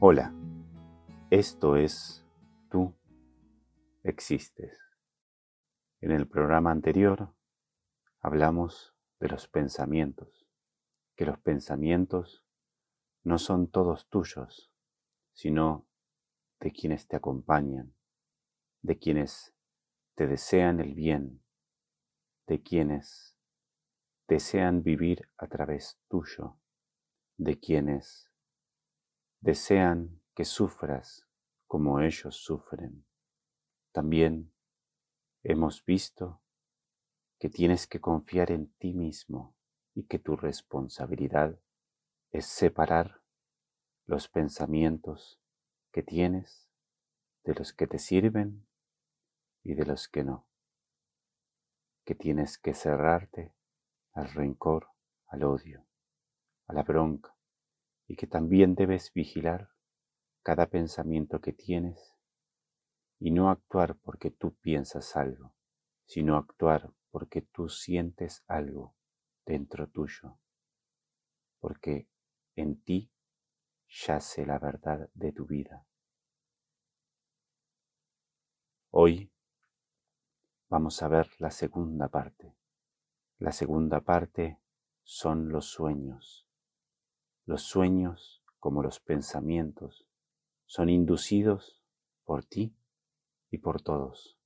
Hola, esto es Tú existes. En el programa anterior hablamos de los pensamientos, que los pensamientos no son todos tuyos, sino de quienes te acompañan, de quienes te desean el bien, de quienes desean vivir a través tuyo, de quienes desean que sufras como ellos sufren. También hemos visto que tienes que confiar en ti mismo y que tu responsabilidad es separar los pensamientos que tienes de los que te sirven y de los que no. Que tienes que cerrarte al rencor, al odio, a la bronca, y que también debes vigilar cada pensamiento que tienes y no actuar porque tú piensas algo, sino actuar porque tú sientes algo dentro tuyo, porque en ti yace la verdad de tu vida. Hoy vamos a ver la segunda parte. La segunda parte son los sueños. Los sueños, como los pensamientos, son inducidos por ti y por todos,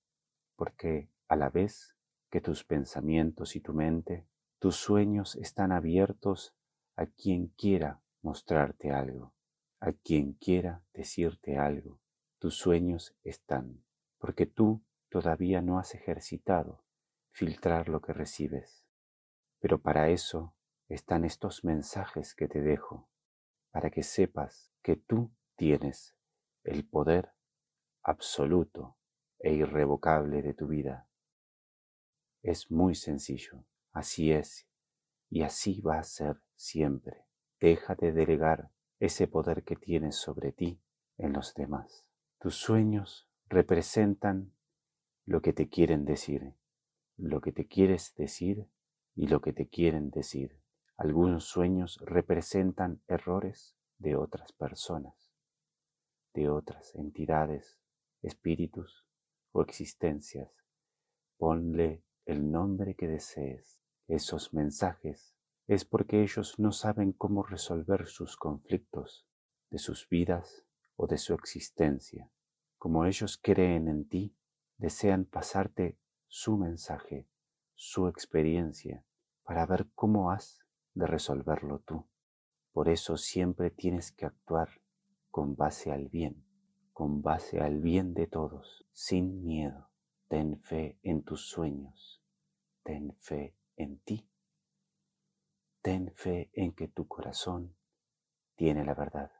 porque a la vez que tus pensamientos y tu mente, tus sueños están abiertos a quien quiera mostrarte algo, a quien quiera decirte algo. Tus sueños están, porque tú todavía no has ejercitado filtrar lo que recibes. Pero para eso están estos mensajes que te dejo para que sepas que tú tienes el poder absoluto e irrevocable de tu vida. Es muy sencillo, así es, y así va a ser siempre. Deja de delegar ese poder que tienes sobre ti en los demás. Tus sueños representan lo que te quieren decir, lo que te quieres decir y lo que te quieren decir. Algunos sueños representan errores de otras personas, de otras entidades, espíritus o existencias. Ponle el nombre que desees. Esos mensajes es porque ellos no saben cómo resolver sus conflictos de sus vidas o de su existencia. Como ellos creen en ti, desean pasarte su mensaje, su experiencia, para ver cómo has de resolverlo tú. Por eso siempre tienes que actuar con base al bien, con base al bien de todos, sin miedo. Ten fe en tus sueños, ten fe en ti, ten fe en que tu corazón tiene la verdad.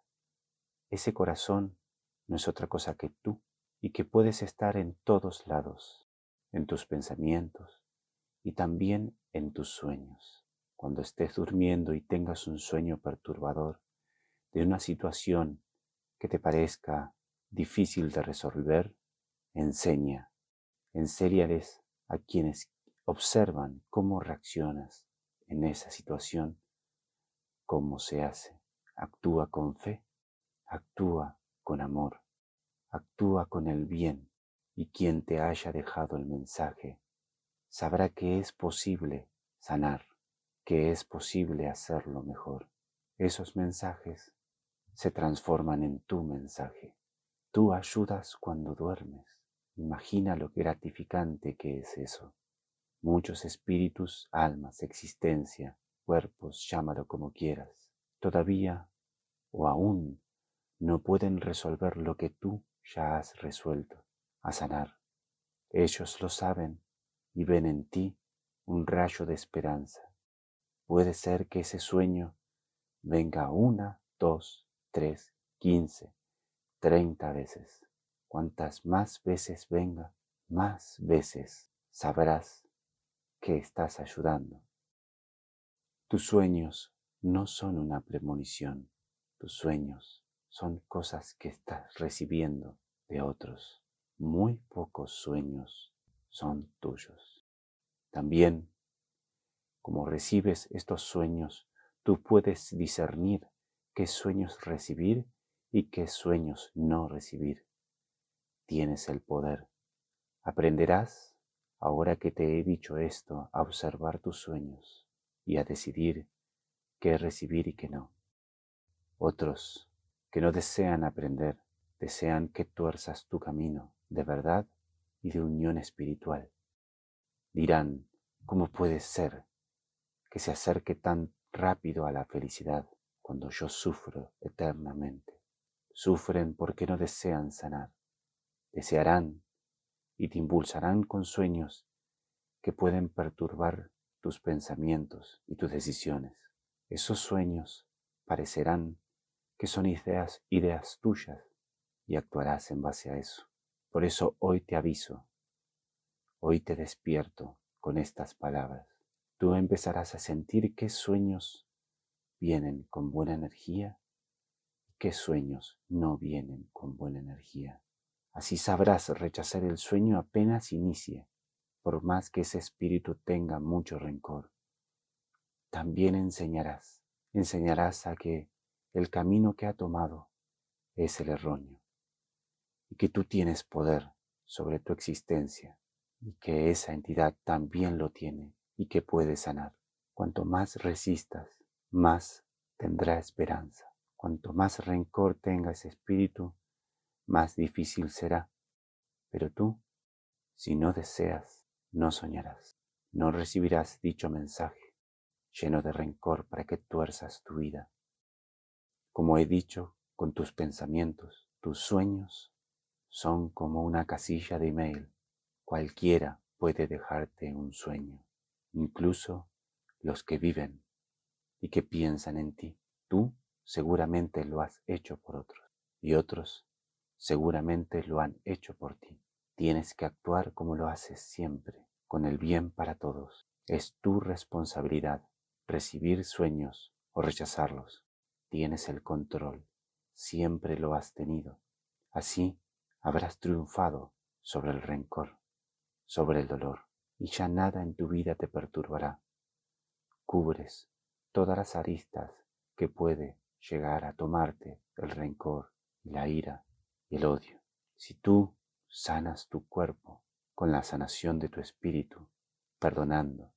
Ese corazón no es otra cosa que tú y que puedes estar en todos lados, en tus pensamientos y también en tus sueños cuando estés durmiendo y tengas un sueño perturbador de una situación que te parezca difícil de resolver, enseña, enséñales a quienes observan cómo reaccionas en esa situación, cómo se hace. Actúa con fe, actúa con amor, actúa con el bien y quien te haya dejado el mensaje sabrá que es posible sanar que es posible hacerlo mejor. Esos mensajes se transforman en tu mensaje. Tú ayudas cuando duermes. Imagina lo gratificante que es eso. Muchos espíritus, almas, existencia, cuerpos, llámalo como quieras, todavía o aún no pueden resolver lo que tú ya has resuelto, a sanar. Ellos lo saben y ven en ti un rayo de esperanza. Puede ser que ese sueño venga una, dos, tres, quince, treinta veces. Cuantas más veces venga, más veces sabrás que estás ayudando. Tus sueños no son una premonición, tus sueños son cosas que estás recibiendo de otros. Muy pocos sueños son tuyos. También como recibes estos sueños, tú puedes discernir qué sueños recibir y qué sueños no recibir. Tienes el poder. Aprenderás, ahora que te he dicho esto, a observar tus sueños y a decidir qué recibir y qué no. Otros que no desean aprender, desean que tuerzas tu camino de verdad y de unión espiritual. Dirán, ¿cómo puede ser que se acerque tan rápido a la felicidad cuando yo sufro eternamente? Sufren porque no desean sanar. Desearán y te impulsarán con sueños que pueden perturbar tus pensamientos y tus decisiones. Esos sueños parecerán que son ideas, ideas tuyas y actuarás en base a eso. Por eso hoy te aviso, hoy te despierto con estas palabras. Tú empezarás a sentir qué sueños vienen con buena energía y qué sueños no vienen con buena energía. Así sabrás rechazar el sueño apenas inicie, por más que ese espíritu tenga mucho rencor. También enseñarás, enseñarás a que el camino que ha tomado es el erróneo y que tú tienes poder sobre tu existencia y que esa entidad también lo tiene y que puede sanar. Cuanto más resistas, más tendrá esperanza. Cuanto más rencor tenga ese espíritu, más difícil será. Pero tú, si no deseas, no soñarás, no recibirás dicho mensaje lleno de rencor para que tuerzas tu vida. Como he dicho, con tus pensamientos, tus sueños son como una casilla de email. Cualquiera puede dejarte un sueño, incluso los que viven y que piensan en ti. Tú seguramente lo has hecho por otros y otros seguramente lo han hecho por ti. Tienes que actuar como lo haces siempre, con el bien para todos. Es tu responsabilidad recibir sueños o rechazarlos. Tienes el control, siempre lo has tenido. Así habrás triunfado sobre el rencor, sobre el dolor, y ya nada en tu vida te perturbará. Cubres todas las aristas que puede llegar a tomarte el rencor, la ira y el odio. Si tú sanas tu cuerpo con la sanación de tu espíritu, perdonando,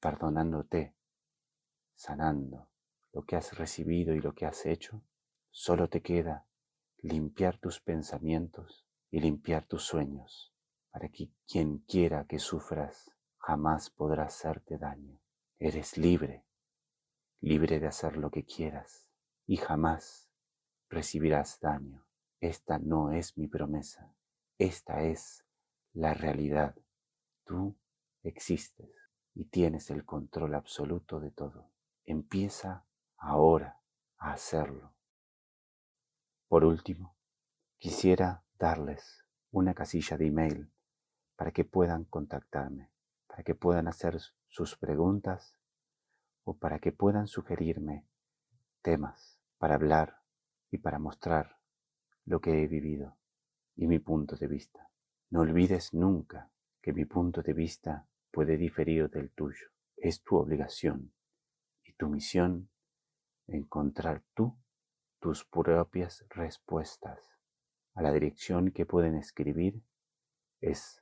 perdonándote, sanando lo que has recibido y lo que has hecho, solo te queda limpiar tus pensamientos y limpiar tus sueños, para que quien quiera que sufras jamás podrá hacerte daño. Eres libre, libre de hacer lo que quieras y jamás recibirás daño. Esta no es mi promesa, esta es la realidad. Tú existes y tienes el control absoluto de todo. Empieza ahora a hacerlo. Por último, quisiera darles una casilla de email para que puedan contactarme, para que puedan hacer sus preguntas o para que puedan sugerirme temas para hablar y para mostrar lo que he vivido y mi punto de vista. No olvides nunca que mi punto de vista puede diferir del tuyo. Es tu obligación y tu misión encontrar tú tus propias respuestas. A la dirección que pueden escribir es